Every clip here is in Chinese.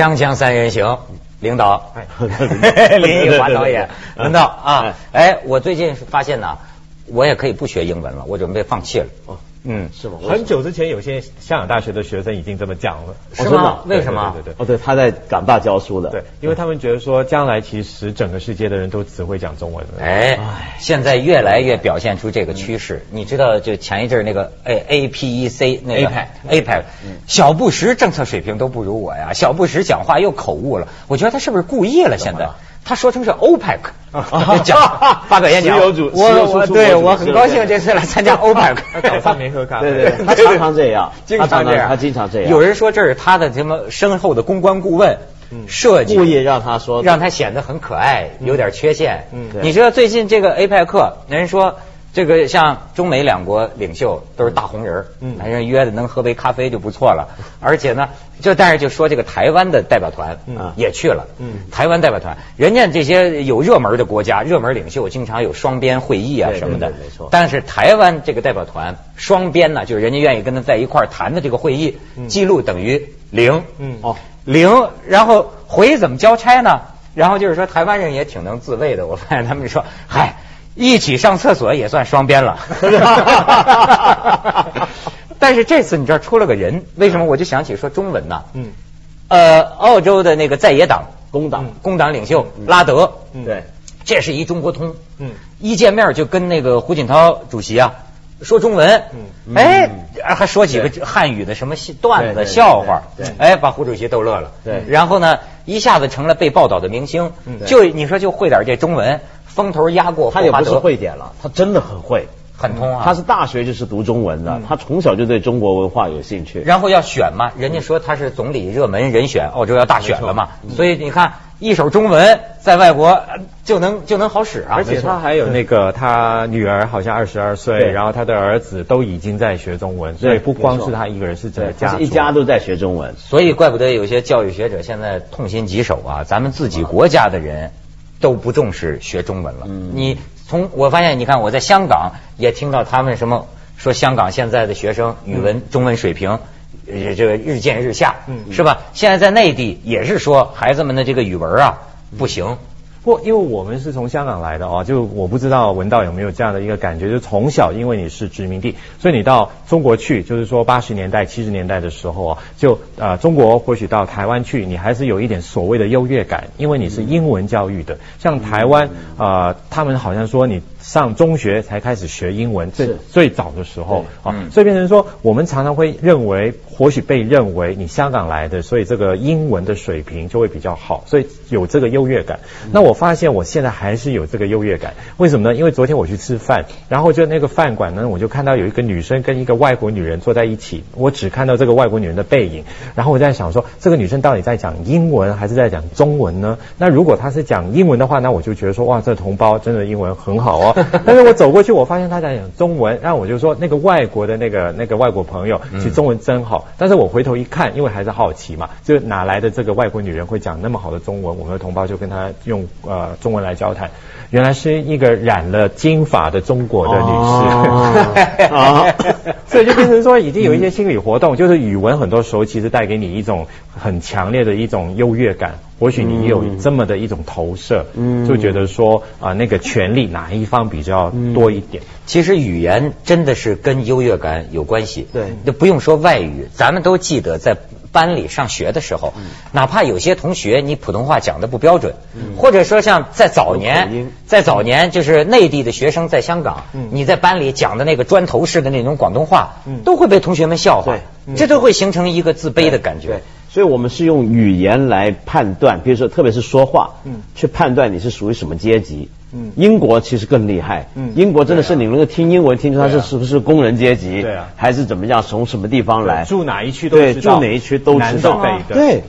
锵锵三人行，领导，林奕华导演，领导 啊，哎，我最近发现呢，我也可以不学英文了，我准备放弃了。哦，嗯，是吗？很久之前，有些香港大学的学生已经这么讲了，是吗？为什么？对对对，哦，对，他在港大教书的，对，因为他们觉得说，将来其实整个世界的人都只会讲中文了。哎，现在越来越表现出这个趋势。你知道，就前一阵那个 A A P E C 那个 A P E C，小布什政策水平都不如我呀，小布什讲话又口误了，我觉得他是不是故意了？现在。他说成是 OPEC 讲发表演讲，我我对我很高兴这次来参加 OPEC，早上没喝咖啡，对对，他常常这样，经常这样，他经常这样。有人说这是他的什么身后的公关顾问设计，故意让他说，让他显得很可爱，有点缺陷。嗯，你知道最近这个 APEC，人说。这个像中美两国领袖都是大红人，嗯，反正约的能喝杯咖啡就不错了。而且呢，就但是就说这个台湾的代表团，嗯，也去了，嗯，台湾代表团，人家这些有热门的国家，热门领袖经常有双边会议啊什么的，没错。但是台湾这个代表团双边呢，就是人家愿意跟他在一块谈的这个会议记录等于零，嗯，哦，零。然后回怎么交差呢？然后就是说台湾人也挺能自卫的，我发现他们说，嗨。一起上厕所也算双边了，但是这次你知道出了个人，为什么我就想起说中文呢？嗯，呃，澳洲的那个在野党工党。工党领袖拉德，对，这是一中国通，嗯，一见面就跟那个胡锦涛主席啊说中文，嗯，哎，还说几个汉语的什么段子笑话，对，哎，把胡主席逗乐了，对，然后呢，一下子成了被报道的明星，就你说就会点这中文。风头压过他也不是会点了，他真的很会，很通啊。他是大学就是读中文的，他从小就对中国文化有兴趣。然后要选嘛，人家说他是总理热门人选，澳洲要大选了嘛，所以你看一手中文在外国就能就能好使啊。而且他还有那个他女儿好像二十二岁，然后他的儿子都已经在学中文，所以不光是他一个人，是整个家一家都在学中文。所以怪不得有些教育学者现在痛心疾首啊，咱们自己国家的人。都不重视学中文了。你从我发现，你看我在香港也听到他们什么说香港现在的学生语文中文水平这个日渐日下，是吧？现在在内地也是说孩子们的这个语文啊不行。不，因为我们是从香港来的哦，就我不知道文道有没有这样的一个感觉，就从小因为你是殖民地，所以你到中国去，就是说八十年代、七十年代的时候啊，就呃中国或许到台湾去，你还是有一点所谓的优越感，因为你是英文教育的。像台湾啊，他们好像说你上中学才开始学英文，最最早的时候啊，所以变成说我们常常会认为，或许被认为你香港来的，所以这个英文的水平就会比较好，所以有这个优越感。那我。我发现我现在还是有这个优越感，为什么呢？因为昨天我去吃饭，然后就那个饭馆呢，我就看到有一个女生跟一个外国女人坐在一起，我只看到这个外国女人的背影，然后我在想说，这个女生到底在讲英文还是在讲中文呢？那如果她是讲英文的话，那我就觉得说，哇，这同胞真的英文很好哦。但是我走过去，我发现他在讲中文，然后我就说，那个外国的那个那个外国朋友，其实中文真好。但是我回头一看，因为还是好奇嘛，就哪来的这个外国女人会讲那么好的中文？我们的同胞就跟她用。呃，中文来交谈，原来是一个染了金发的中国的女士，啊，所以就变成说已经有一些心理活动，就是语文很多时候其实带给你一种很强烈的一种优越感，或许你有这么的一种投射，嗯，就觉得说啊，那个权力哪一方比较多一点？其实语言真的是跟优越感有关系，对，就不用说外语，咱们都记得在。班里上学的时候，哪怕有些同学你普通话讲的不标准，或者说像在早年，在早年就是内地的学生在香港，你在班里讲的那个砖头式的那种广东话，都会被同学们笑话，这都会形成一个自卑的感觉。所以我们是用语言来判断，比如说特别是说话，嗯去判断你是属于什么阶级。嗯，英国其实更厉害。嗯，英国真的是你能够听英文听出他是是不是工人阶级？对啊，还是怎么样？从什么地方来？住哪一区都知道。住哪一区都知道。对，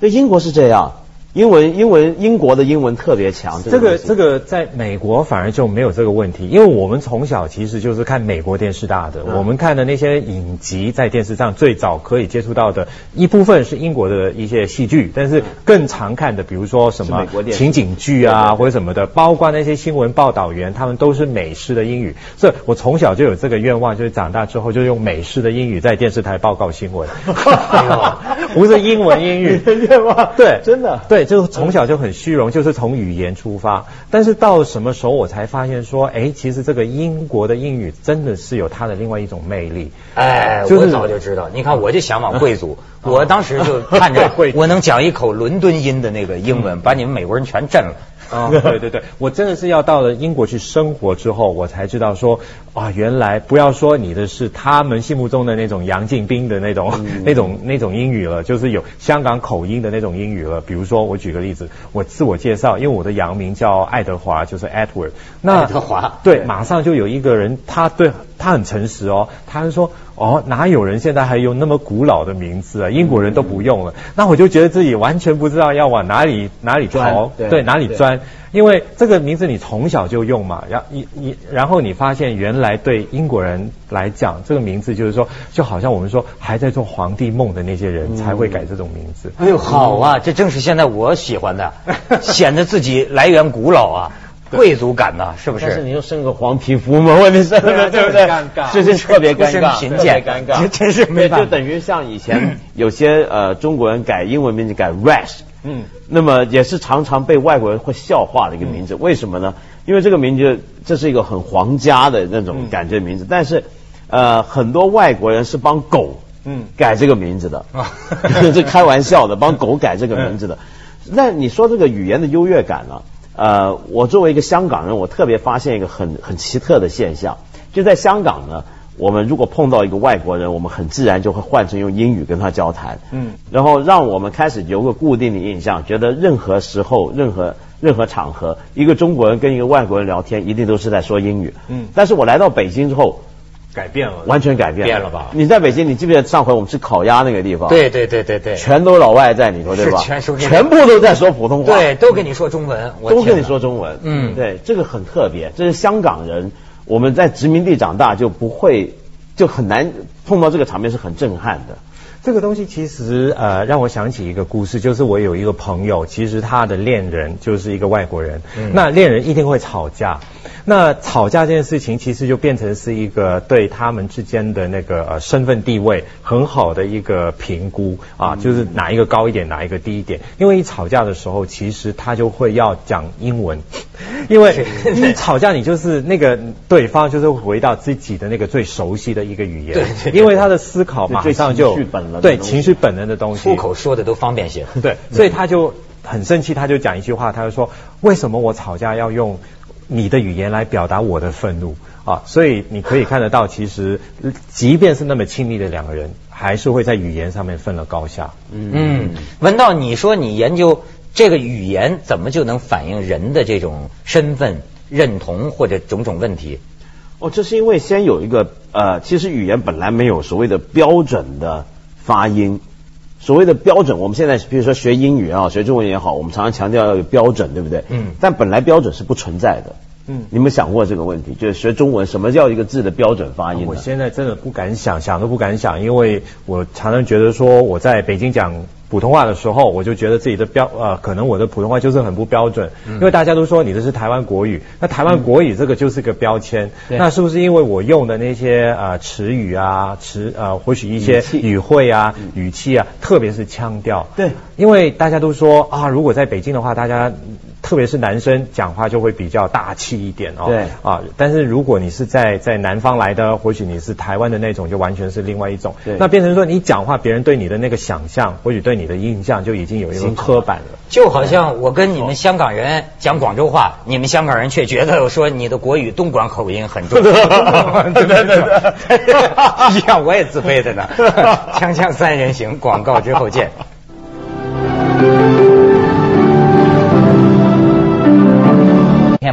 对，英国是这样。英文英文英国的英文特别强。这个这个在美国反而就没有这个问题，因为我们从小其实就是看美国电视大的，我们看的那些影集在电视上最早可以接触到的一部分是英国的一些戏剧，但是更常看的，比如说什么情景剧啊或者什么的，包括那些新闻报道员，他们都是美式的英语。所以我从小就有这个愿望，就是长大之后就用美式的英语在电视台报告新闻。不是英文英语 愿望，对，真的对。就是从小就很虚荣，就是从语言出发。但是到什么时候我才发现说，哎，其实这个英国的英语真的是有它的另外一种魅力。哎，我早就知道。你看，我就向往贵族，我当时就看着 我能讲一口伦敦音的那个英文，把你们美国人全震了。啊，对对对，我真的是要到了英国去生活之后，我才知道说，啊，原来不要说你的是他们心目中的那种杨敬斌的那种那种那种英语了，就是有香港口音的那种英语了。比如说，我举个例子，我自我介绍，因为我的洋名叫爱德华，就是 Edward。那爱德华，对，马上就有一个人，他对他很诚实哦，他是说。哦，哪有人现在还用那么古老的名字啊？英国人都不用了。那我就觉得自己完全不知道要往哪里哪里逃，对，哪里钻。因为这个名字你从小就用嘛，然你你然后你发现原来对英国人来讲，这个名字就是说，就好像我们说还在做皇帝梦的那些人才会改这种名字。哎呦，好啊，这正是现在我喜欢的，显得自己来源古老啊。贵族感呐，是不是？但是你又生个黄皮肤嘛，问题是，对不对？尴尬，这是 特别尴尬，贫贱，尴尬，真是没办法。就等于像以前 有些呃中国人改英文名字改 Rash，嗯，那么也是常常被外国人会笑话的一个名字。为什么呢？因为这个名字这是一个很皇家的那种感觉名字，但是呃很多外国人是帮狗嗯改这个名字的，这开玩笑的，帮狗改这个名字的。那你说这个语言的优越感呢？呃，我作为一个香港人，我特别发现一个很很奇特的现象，就在香港呢，我们如果碰到一个外国人，我们很自然就会换成用英语跟他交谈，嗯，然后让我们开始有个固定的印象，觉得任何时候、任何任何场合，一个中国人跟一个外国人聊天，一定都是在说英语，嗯，但是我来到北京之后。改变了，完全改变变了吧？你在北京，你记不记得上回我们吃烤鸭那个地方？对对对对对，全都老外在里头，对吧？全全部都在说普通话，对，都跟你说中文，都跟你说中文。嗯，对，这个很特别，这是香港人，我们在殖民地长大就不会，就很难碰到这个场面，是很震撼的。这个东西其实呃让我想起一个故事，就是我有一个朋友，其实他的恋人就是一个外国人，那恋人一定会吵架，那吵架这件事情其实就变成是一个对他们之间的那个呃身份地位很好的一个评估啊，就是哪一个高一点，哪一个低一点，因为一吵架的时候，其实他就会要讲英文，因为你 吵架你就是那个对方就是回到自己的那个最熟悉的一个语言，因为他的思考马上就。对情绪本能的东西，出口说的都方便些。对，所以他就很生气，他就讲一句话，他就说：“为什么我吵架要用你的语言来表达我的愤怒啊？”所以你可以看得到，其实即便是那么亲密的两个人，还是会在语言上面分了高下。嗯，文道，你说你研究这个语言，怎么就能反映人的这种身份认同或者种种问题？哦，这是因为先有一个呃，其实语言本来没有所谓的标准的。发音，所谓的标准，我们现在比如说学英语啊，学中文也好，我们常常强调要有标准，对不对？嗯。但本来标准是不存在的。嗯。你们想过这个问题？就是学中文，什么叫一个字的标准发音？我现在真的不敢想，想都不敢想，因为我常常觉得说我在北京讲。普通话的时候，我就觉得自己的标呃，可能我的普通话就是很不标准，因为大家都说你这是台湾国语，那台湾国语这个就是个标签，那是不是因为我用的那些呃词语啊词呃或许一些语汇啊语气啊，特别是腔调，对，因为大家都说啊，如果在北京的话，大家。特别是男生讲话就会比较大气一点哦。对。啊，但是如果你是在在南方来的，或许你是台湾的那种，就完全是另外一种。对。那变成说你讲话，别人对你的那个想象，或许对你的印象就已经有一个刻板了。就好像我跟你们香港人讲广州话，你们香港人却觉得说你的国语东莞口音很重。对对对。一样，我也自卑的呢。锵锵三人行，广告之后见。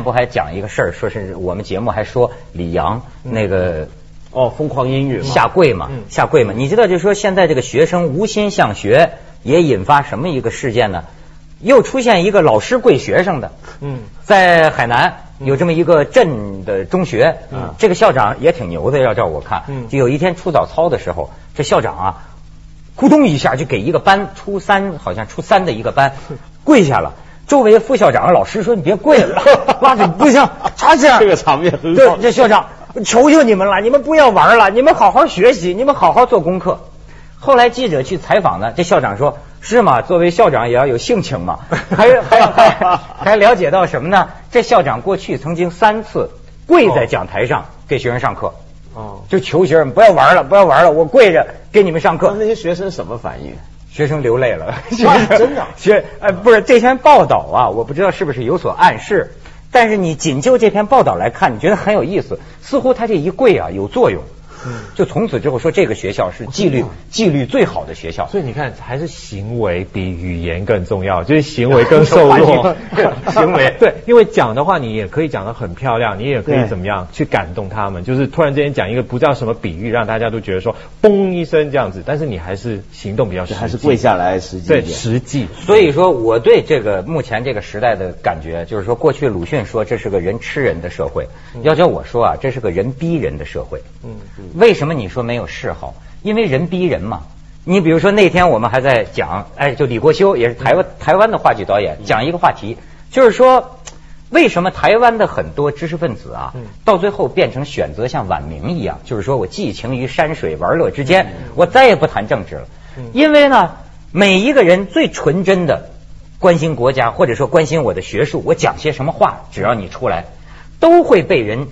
不还讲一个事儿，说是我们节目还说李阳那个哦疯狂英语下跪嘛，下跪嘛。你知道，就是说现在这个学生无心向学，也引发什么一个事件呢？又出现一个老师跪学生的。嗯，在海南有这么一个镇的中学，这个校长也挺牛的，要照我看。嗯，就有一天出早操的时候，这校长啊，咕咚一下就给一个班初三，好像初三的一个班 跪下了。周围副校长、老师说：“你别跪了，拉着不行，查起来。”这个场面很对，这校长求求你们了，你们不要玩了，你们好好学习，你们好好做功课。后来记者去采访呢，这校长说：“是吗？作为校长也要有性情嘛。”还还还还了解到什么呢？这校长过去曾经三次跪在讲台上给学生上课，哦，就求学生不要玩了，不要玩了，我跪着给你们上课。那些学生什么反应？学生流泪了，真的 学呃不是这篇报道啊，我不知道是不是有所暗示，但是你仅就这篇报道来看，你觉得很有意思，似乎他这一跪啊有作用。就从此之后说这个学校是纪律纪律最好的学校，所以你看还是行为比语言更重要，就是行为更受弱。行为对，因为讲的话你也可以讲的很漂亮，你也可以怎么样去感动他们，就是突然之间讲一个不知道什么比喻，让大家都觉得说嘣一声这样子，但是你还是行动比较实际，还是跪下来实际对实际。所以说我对这个目前这个时代的感觉，就是说过去鲁迅说这是个人吃人的社会，要叫我说啊，这是个人逼人的社会。嗯嗯。为什么你说没有嗜好？因为人逼人嘛。你比如说那天我们还在讲，哎，就李国修也是台湾台湾的话剧导演，讲一个话题，就是说为什么台湾的很多知识分子啊，到最后变成选择像晚明一样，就是说我寄情于山水玩乐之间，我再也不谈政治了。因为呢，每一个人最纯真的关心国家，或者说关心我的学术，我讲些什么话，只要你出来，都会被人。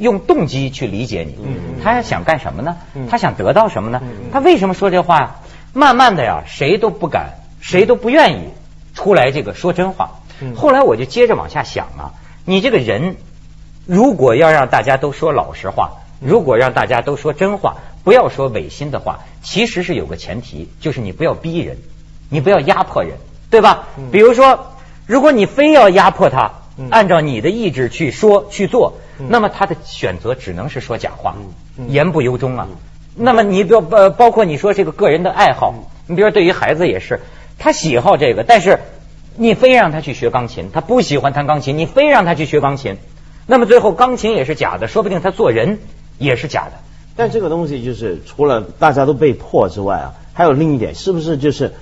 用动机去理解你，他想干什么呢？他想得到什么呢？他为什么说这话呀？慢慢的呀，谁都不敢，谁都不愿意出来这个说真话。后来我就接着往下想啊，你这个人如果要让大家都说老实话，如果让大家都说真话，不要说违心的话，其实是有个前提，就是你不要逼人，你不要压迫人，对吧？比如说，如果你非要压迫他，按照你的意志去说去做。那么他的选择只能是说假话，言不由衷啊。那么你比如呃，包括你说这个个人的爱好，你比如说对于孩子也是，他喜好这个，但是你非让他去学钢琴，他不喜欢弹钢琴，你非让他去学钢琴，那么最后钢琴也是假的，说不定他做人 也是假的。但这个东西就是除了大家都被迫之外啊，还有另一点，是不是就是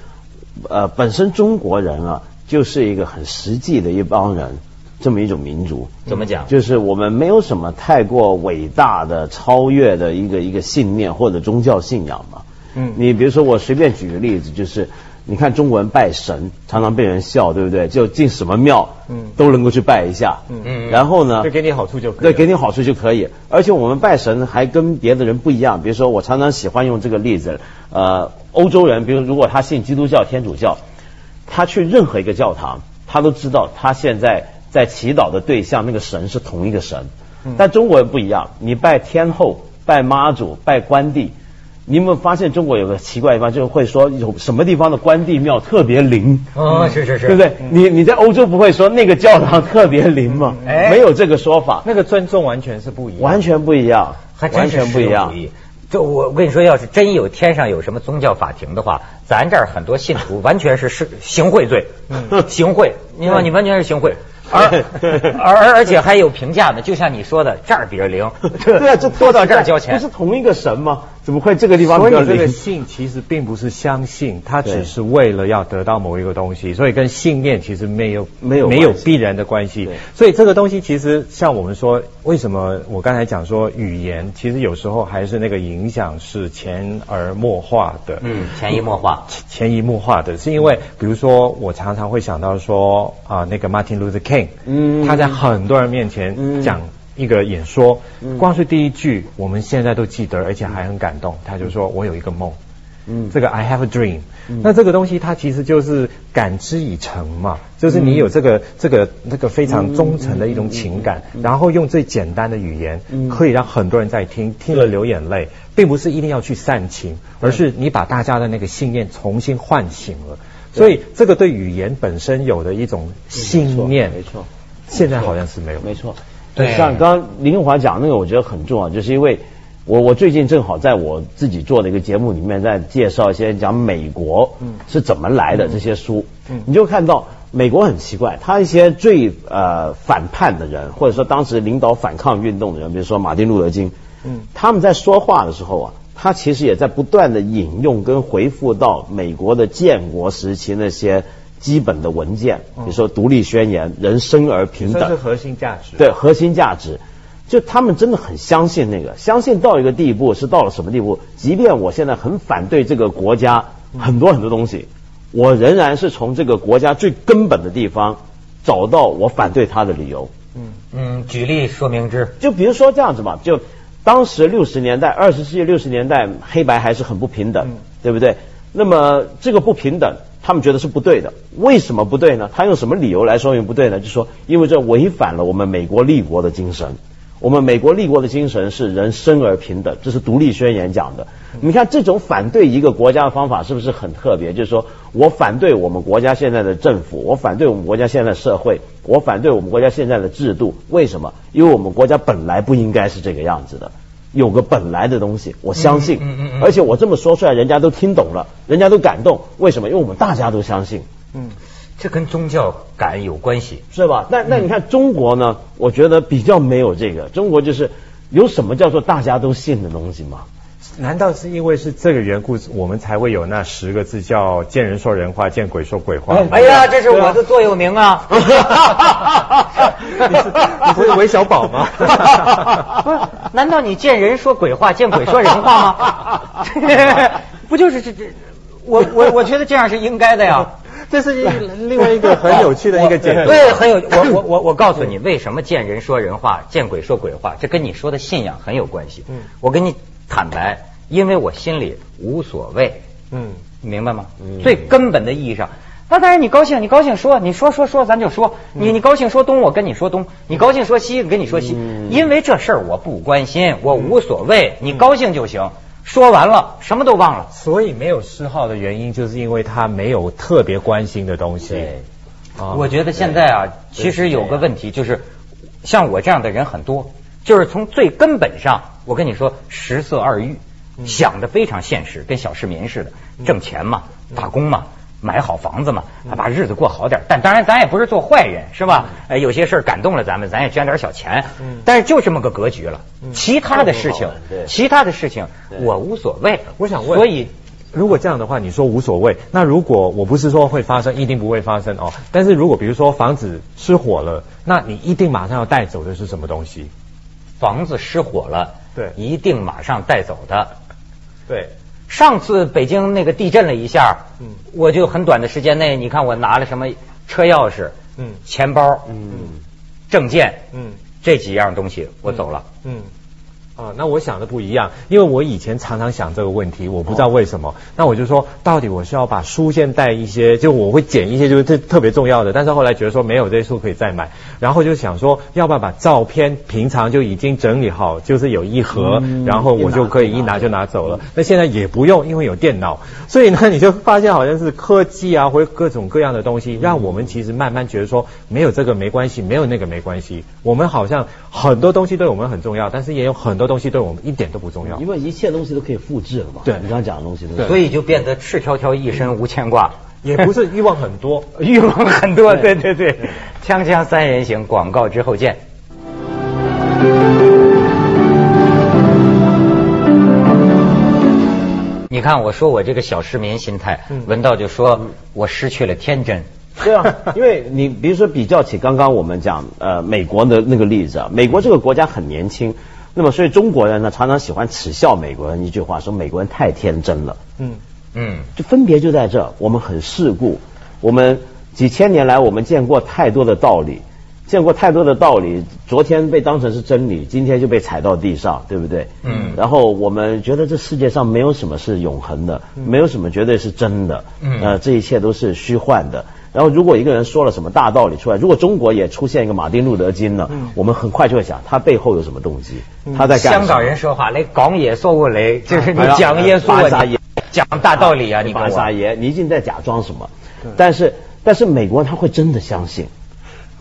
呃，本身中国人啊，就是一个很实际的一帮人。这么一种民族，怎么讲？就是我们没有什么太过伟大的、超越的一个一个信念或者宗教信仰嘛。嗯，你比如说，我随便举个例子，就是你看中国人拜神，常常被人笑，对不对？就进什么庙，嗯，都能够去拜一下，嗯嗯。然后呢，就给你好处就可以。对，给你好处就可以。而且我们拜神还跟别的人不一样，比如说我常常喜欢用这个例子，呃，欧洲人，比如如果他信基督教、天主教，他去任何一个教堂，他都知道他现在。在祈祷的对象，那个神是同一个神，但中国人不一样。你拜天后、拜妈祖、拜关帝，你有没有发现中国有个奇怪地方，就是会说有什么地方的关帝庙特别灵？哦，是是是，对不对？你你在欧洲不会说那个教堂特别灵吗？没有这个说法，那个尊重完全是不一样，完全不一样，完全不一样。就我我跟你说，要是真有天上有什么宗教法庭的话，咱这儿很多信徒完全是是行贿罪，行贿，你说你完全是行贿。而而而且还有评价呢，就像你说的，这儿比着零，对啊，这拖到这儿交钱，不是同一个神吗？怎么会这个地方？所以这个信其实并不是相信，它只是为了要得到某一个东西，所以跟信念其实没有没有没有必然的关系。所以这个东西其实像我们说，为什么我刚才讲说语言，其实有时候还是那个影响是潜而默化的。嗯，潜移默化，潜移默化的是因为，比如说我常常会想到说啊，那个 Martin Luther King。嗯，他在很多人面前讲一个演说，光是第一句，我们现在都记得，而且还很感动。他就说：“我有一个梦，嗯，这个 I have a dream。”那这个东西，它其实就是感知已成嘛，就是你有这个这个那个非常忠诚的一种情感，然后用最简单的语言，可以让很多人在听，听了流眼泪，并不是一定要去煽情，而是你把大家的那个信念重新唤醒了。所以这个对语言本身有的一种信念，没错，现在好像是没有，没错。对，像刚刚林永华讲那个，我觉得很重要，就是因为我我最近正好在我自己做的一个节目里面，在介绍一些讲美国是怎么来的这些书，嗯，你就看到美国很奇怪，他一些最呃反叛的人，或者说当时领导反抗运动的人，比如说马丁路德金，嗯，他们在说话的时候啊，他其实也在不断的引用跟回复到美国的建国时期那些基本的文件，比如说独立宣言、人生而平等，这是核心价值。对，核心价值。就他们真的很相信那个，相信到一个地步是到了什么地步？即便我现在很反对这个国家很多很多东西，我仍然是从这个国家最根本的地方找到我反对他的理由。嗯嗯，举例说明之。就比如说这样子吧，就当时六十年代，二十世纪六十年代，黑白还是很不平等，对不对？那么这个不平等，他们觉得是不对的。为什么不对呢？他用什么理由来说明不对呢？就说因为这违反了我们美国立国的精神。我们美国立国的精神是人生而平等，这是独立宣言讲的。你看这种反对一个国家的方法是不是很特别？就是说我反对我们国家现在的政府，我反对我们国家现在的社会，我反对我们国家现在的制度。为什么？因为我们国家本来不应该是这个样子的，有个本来的东西，我相信。而且我这么说出来，人家都听懂了，人家都感动。为什么？因为我们大家都相信。嗯。这跟宗教感有关系，是吧？那那你看中国呢？我觉得比较没有这个。中国就是有什么叫做大家都信的东西吗？难道是因为是这个缘故，我们才会有那十个字叫“见人说人话，见鬼说鬼话”？哎呀，这是我的座右铭啊！你是你不是韦小宝吗？不是？难道你见人说鬼话，见鬼说人话吗？不就是这这？我我我觉得这样是应该的呀。这是一另外一个很有趣的一个解读，对，很有我我我我告诉你，为什么见人说人话，见鬼说鬼话，这跟你说的信仰很有关系。嗯，我跟你坦白，因为我心里无所谓。嗯，明白吗？最根本的意义上，那当然你高兴，你高兴说，你说说说，咱就说。你你高兴说东，我跟你说东；你高兴说西，我跟你说西。因为这事儿我不关心，我无所谓，你高兴就行。说完了，什么都忘了。所以没有嗜好的原因，就是因为他没有特别关心的东西。对，我觉得现在啊，其实有个问题就是，像我这样的人很多，就是从最根本上，我跟你说，食色二欲，想的非常现实，跟小市民似的，挣钱嘛，打工嘛。买好房子嘛，把日子过好点。但当然，咱也不是做坏人，是吧？哎，有些事儿感动了咱们，咱也捐点小钱。嗯。但是就这么个格局了。其他的事情，其他的事情我无所谓。我想问，所以如果这样的话，你说无所谓，那如果我不是说会发生，一定不会发生哦。但是如果比如说房子失火了，那你一定马上要带走的是什么东西？房子失火了，对，一定马上带走的，对。上次北京那个地震了一下，嗯，我就很短的时间内，你看我拿了什么车钥匙，嗯，钱包，嗯，证件，嗯，这几样东西我走了，嗯。啊，那我想的不一样，因为我以前常常想这个问题，我不知道为什么。那我就说，到底我是要把书先带一些，就我会捡一些，就是特特别重要的。但是后来觉得说没有这些书可以再买，然后就想说，要不要把照片平常就已经整理好，就是有一盒，然后我就可以一拿就拿走了。那现在也不用，因为有电脑，所以呢，你就发现好像是科技啊，或者各种各样的东西，让我们其实慢慢觉得说，没有这个没关系，没有那个没关系。我们好像很多东西对我们很重要，但是也有很多。东西对我们一点都不重要，因为一切东西都可以复制了嘛。对，你刚刚讲的东西，所以就变得赤条条一身无牵挂，也不是欲望很多，欲望很多。对对对，锵锵三人行，广告之后见。你看，我说我这个小市民心态，文道就说我失去了天真。对啊，因为你比如说比较起刚刚我们讲呃美国的那个例子啊，美国这个国家很年轻，那么所以中国人呢常常喜欢耻笑美国人一句话，说美国人太天真了。嗯嗯，就分别就在这，我们很世故，我们几千年来我们见过太多的道理，见过太多的道理，昨天被当成是真理，今天就被踩到地上，对不对？嗯。然后我们觉得这世界上没有什么是永恒的，没有什么绝对是真的，嗯，呃，这一切都是虚幻的。然后，如果一个人说了什么大道理出来，如果中国也出现一个马丁路德金呢？我们很快就会想，他背后有什么动机？他在香港人说话，你讲耶稣我来，就是你讲耶稣，讲大道理啊！你傻爷，你一定在假装什么？但是，但是美国人他会真的相信。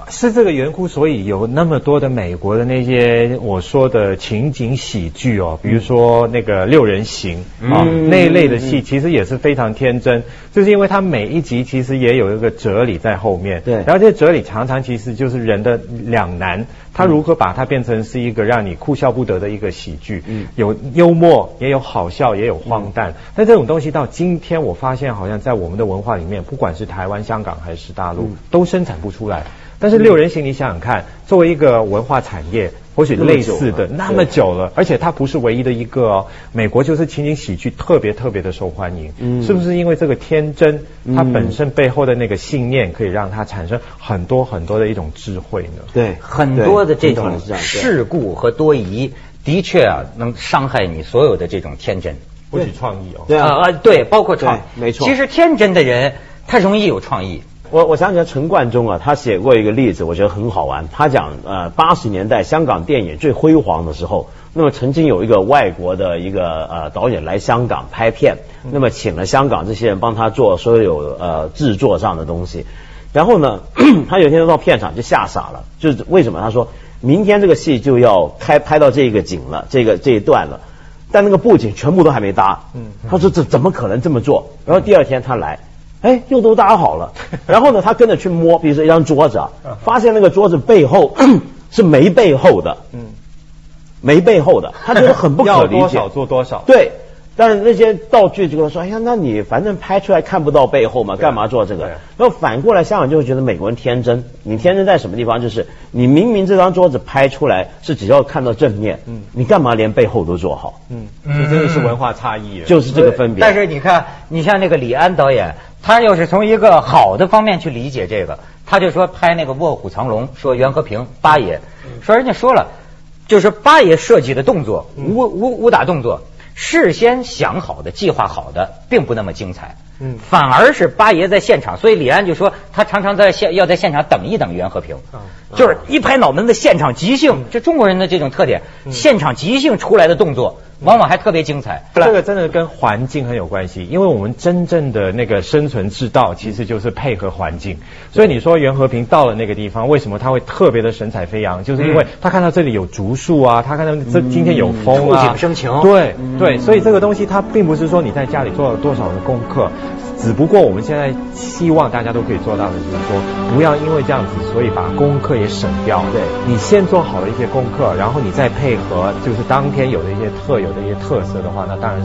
是这个缘故，所以有那么多的美国的那些我说的情景喜剧哦，比如说那个六人行啊那一类的戏，其实也是非常天真，就是因为它每一集其实也有一个哲理在后面。对，然后这些哲理常常其实就是人的两难，他如何把它变成是一个让你哭笑不得的一个喜剧，嗯，有幽默，也有好笑，也有荒诞。但这种东西到今天，我发现好像在我们的文化里面，不管是台湾、香港还是大陆，都生产不出来。但是六人行，你想想看，作为一个文化产业，或许类似的那么久了，而且它不是唯一的一个哦。美国就是情景喜剧特别特别的受欢迎，嗯，是不是因为这个天真，它本身背后的那个信念，可以让它产生很多很多的一种智慧呢？对，很多的这种事故和多疑，的确啊，能伤害你所有的这种天真，不许创意哦。对啊，对，包括创，没错。其实天真的人，他容易有创意。我我想起来陈冠中啊，他写过一个例子，我觉得很好玩。他讲呃八十年代香港电影最辉煌的时候，那么曾经有一个外国的一个呃导演来香港拍片，那么请了香港这些人帮他做所有呃制作上的东西。然后呢，他有一天到片场就吓傻了，就是为什么？他说明天这个戏就要开拍到这个景了，这个这一段了，但那个布景全部都还没搭。嗯，他说这怎么可能这么做？然后第二天他来。哎，又都搭好了，然后呢，他跟着去摸，比如说一张桌子啊，发现那个桌子背后 是没背后的，嗯，没背后的，他觉得很不可理解。要多少做多少。对。但是那些道具就跟他说：“哎呀，那你反正拍出来看不到背后嘛，干嘛做这个？”然后反过来，香港就会觉得美国人天真。你天真在什么地方？就是你明明这张桌子拍出来是只要看到正面，嗯，你干嘛连背后都做好？嗯，这真的是文化差异，就是这个分别。但是你看，你像那个李安导演，他要是从一个好的方面去理解这个，他就说拍那个《卧虎藏龙》，说袁和平八爷，说人家说了，就是八爷设计的动作，武武武打动作。事先想好的、计划好的，并不那么精彩。嗯，反而是八爷在现场，所以李安就说他常常在现要在现场等一等袁和平，就是一拍脑门子现场即兴，就中国人的这种特点，现场即兴出来的动作。往往还特别精彩，这个真的跟环境很有关系，因为我们真正的那个生存之道其实就是配合环境。所以你说袁和平到了那个地方，为什么他会特别的神采飞扬？就是因为他看到这里有竹树啊，他看到这今天有风啊，触景生情。对对，所以这个东西它并不是说你在家里做了多少的功课。只不过我们现在希望大家都可以做到的，就是说不要因为这样子，所以把功课也省掉。对，你先做好了一些功课，然后你再配合，就是当天有的一些特有的一些特色的话，那当然。